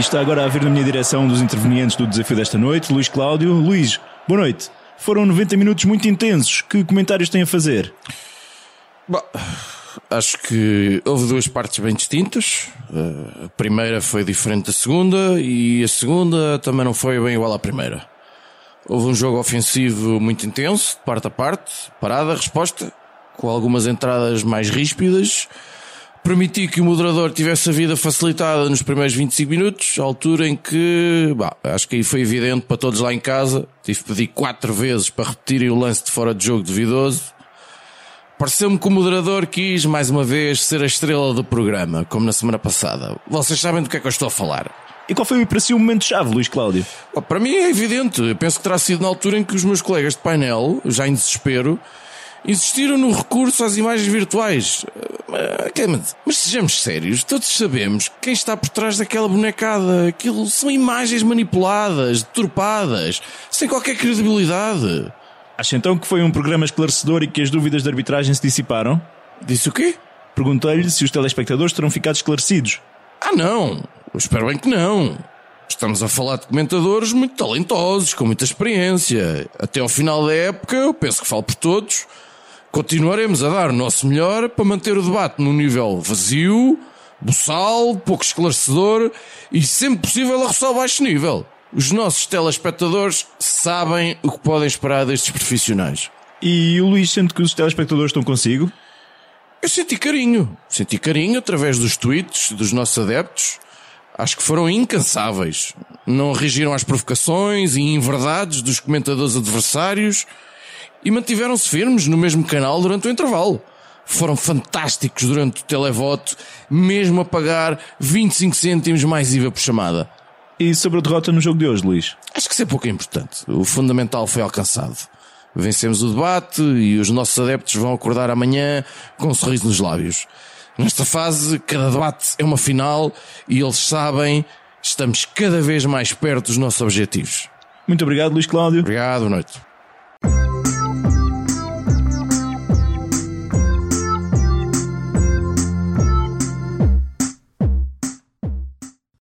está agora a vir na minha direção dos intervenientes do desafio desta noite, Luís Cláudio. Luís, boa noite. Foram 90 minutos muito intensos. Que comentários têm a fazer? Bom, acho que houve duas partes bem distintas. Eh, a primeira foi diferente da segunda e a segunda também não foi bem igual à primeira. Houve um jogo ofensivo muito intenso, de parte a parte, parada, resposta, com algumas entradas mais ríspidas. Permiti que o moderador tivesse a vida facilitada nos primeiros 25 minutos, altura em que, bah, acho que aí foi evidente para todos lá em casa. Tive que pedir quatro vezes para repetirem o lance de fora de jogo duvidoso. Pareceu-me que o moderador quis, mais uma vez, ser a estrela do programa, como na semana passada. Vocês sabem do que é que eu estou a falar. E qual foi para si o momento-chave, Luís Cláudio? Para mim é evidente. Eu penso que terá sido na altura em que os meus colegas de painel, já em desespero, insistiram no recurso às imagens virtuais. Mas sejamos sérios, todos sabemos quem está por trás daquela bonecada. Aquilo são imagens manipuladas, deturpadas, sem qualquer credibilidade. Acha então que foi um programa esclarecedor e que as dúvidas de arbitragem se dissiparam? Disse o quê? Perguntei-lhe se os telespectadores terão ficado esclarecidos. Ah, não! Eu espero bem que não. Estamos a falar de comentadores muito talentosos, com muita experiência. Até ao final da época, eu penso que falo por todos. Continuaremos a dar o nosso melhor para manter o debate num nível vazio, boçal, pouco esclarecedor e sempre possível a roçar baixo nível. Os nossos telespectadores sabem o que podem esperar destes profissionais. E o Luís sente que os telespectadores estão consigo? Eu senti carinho. Senti carinho através dos tweets dos nossos adeptos acho que foram incansáveis. Não reagiram às provocações e inverdades dos comentadores adversários e mantiveram-se firmes no mesmo canal durante o intervalo. Foram fantásticos durante o televoto, mesmo a pagar 25 cêntimos mais IVA por chamada. E sobre a derrota no jogo de hoje, Luís? Acho que isso é pouco importante. O fundamental foi alcançado. Vencemos o debate e os nossos adeptos vão acordar amanhã com um sorriso nos lábios. Nesta fase, cada debate é uma final e eles sabem, estamos cada vez mais perto dos nossos objetivos. Muito obrigado, Luís Cláudio. Obrigado, boa noite.